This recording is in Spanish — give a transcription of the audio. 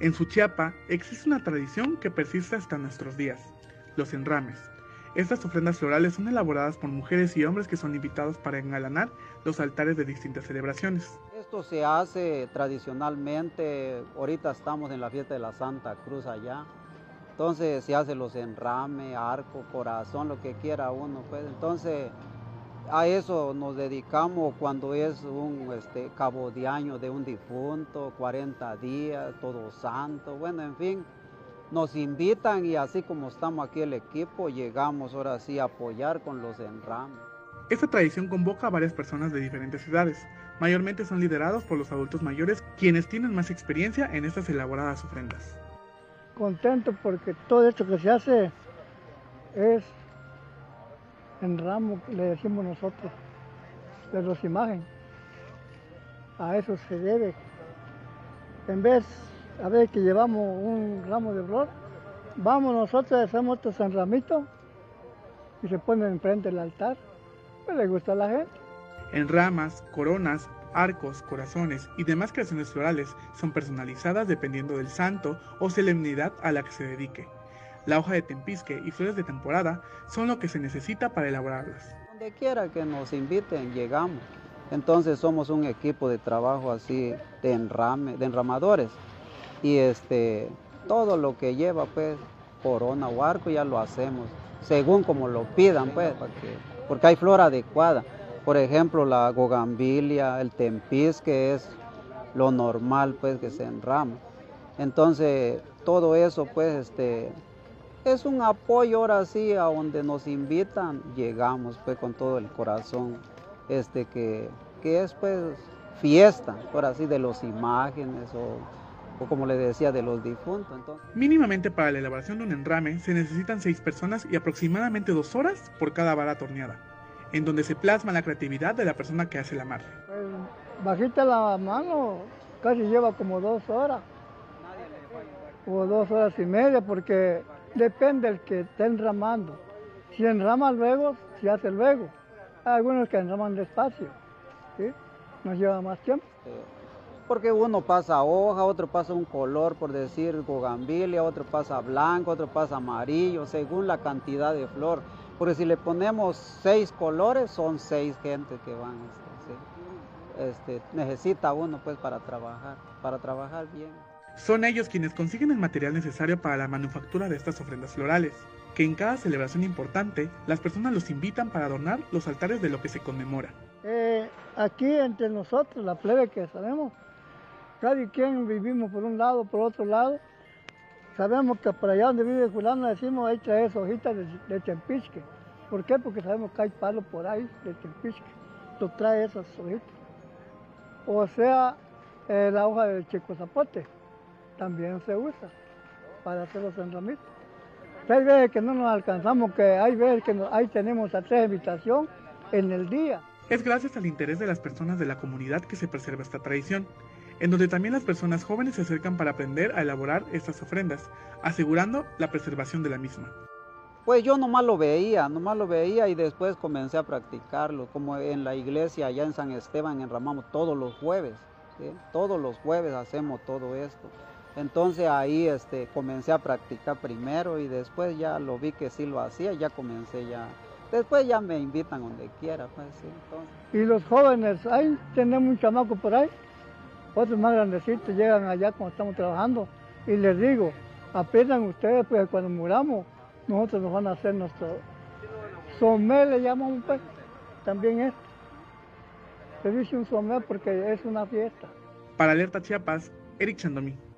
En Suchiapa existe una tradición que persiste hasta nuestros días, los enrames. Estas ofrendas florales son elaboradas por mujeres y hombres que son invitados para engalanar los altares de distintas celebraciones. Esto se hace tradicionalmente, ahorita estamos en la fiesta de la Santa Cruz allá, entonces se hace los enrames, arco, corazón, lo que quiera uno, pues entonces a eso nos dedicamos cuando es un este, cabo de año de un difunto, 40 días, todo santo, bueno, en fin, nos invitan y así como estamos aquí el equipo, llegamos ahora sí a apoyar con los enrames. Esta tradición convoca a varias personas de diferentes edades, mayormente son liderados por los adultos mayores, quienes tienen más experiencia en estas elaboradas ofrendas. Contento porque todo esto que se hace es en ramo, le decimos nosotros, de los imágenes. A eso se debe. En vez, a ver que llevamos un ramo de flor, vamos nosotros, hacemos estos enramitos y se ponen enfrente del altar. Pues le gusta a la gente. En ramas, coronas, arcos, corazones y demás creaciones florales son personalizadas dependiendo del santo o solemnidad a la que se dedique. La hoja de tempisque y flores de temporada son lo que se necesita para elaborarlas. Donde quiera que nos inviten, llegamos. Entonces somos un equipo de trabajo así de enrame, de enramadores. Y este todo lo que lleva pues corona o arco ya lo hacemos, según como lo pidan pues, porque hay flor adecuada. Por ejemplo, la gogambilia, el tempisque es lo normal pues que se enrama. Entonces, todo eso pues este es un apoyo ahora sí a donde nos invitan, llegamos pues con todo el corazón, este que, que es pues fiesta, por así de las imágenes o, o, como le decía de los difuntos. Entonces. Mínimamente para la elaboración de un enrame se necesitan seis personas y aproximadamente dos horas por cada vara torneada, en donde se plasma la creatividad de la persona que hace la amarre. Pues, bajita la mano, casi lleva como dos horas, o dos horas y media, porque Depende del que esté enramando. Si enrama luego, se hace luego. Hay algunos que enraman despacio. Nos lleva más tiempo. Porque uno pasa hoja, otro pasa un color, por decir gogambilia, otro pasa blanco, otro pasa amarillo, según la cantidad de flor. Porque si le ponemos seis colores, son seis gentes que van. Este, este, necesita uno pues para trabajar, para trabajar bien. Son ellos quienes consiguen el material necesario para la manufactura de estas ofrendas florales, que en cada celebración importante las personas los invitan para adornar los altares de lo que se conmemora. Eh, aquí entre nosotros, la plebe que sabemos, cada quien vivimos por un lado, por otro lado, sabemos que por allá donde vive fulano decimos ahí trae hojitas de, de. ¿Por qué? Porque sabemos que hay palo por ahí de tempisque, lo trae esas hojitas. O sea, eh, la hoja de chico zapote también se usa para hacer los enramitos. Hay veces que no nos alcanzamos, que hay veces que ahí tenemos a tres invitación en el día. Es gracias al interés de las personas de la comunidad que se preserva esta tradición, en donde también las personas jóvenes se acercan para aprender a elaborar estas ofrendas, asegurando la preservación de la misma. Pues yo nomás lo veía, nomás lo veía y después comencé a practicarlo, como en la iglesia allá en San Esteban enramamos todos los jueves, todos los jueves hacemos todo esto. Entonces ahí este, comencé a practicar primero y después ya lo vi que sí lo hacía, ya comencé ya. Después ya me invitan donde quiera, pues sí. Y los jóvenes, ahí tenemos un chamaco por ahí, otros más grandecitos llegan allá cuando estamos trabajando y les digo, aprendan ustedes, pues cuando muramos, nosotros nos van a hacer nuestro somé, le llamamos pues, también esto. Se dice un somé porque es una fiesta. Para Alerta Chiapas, Eric Chandomí.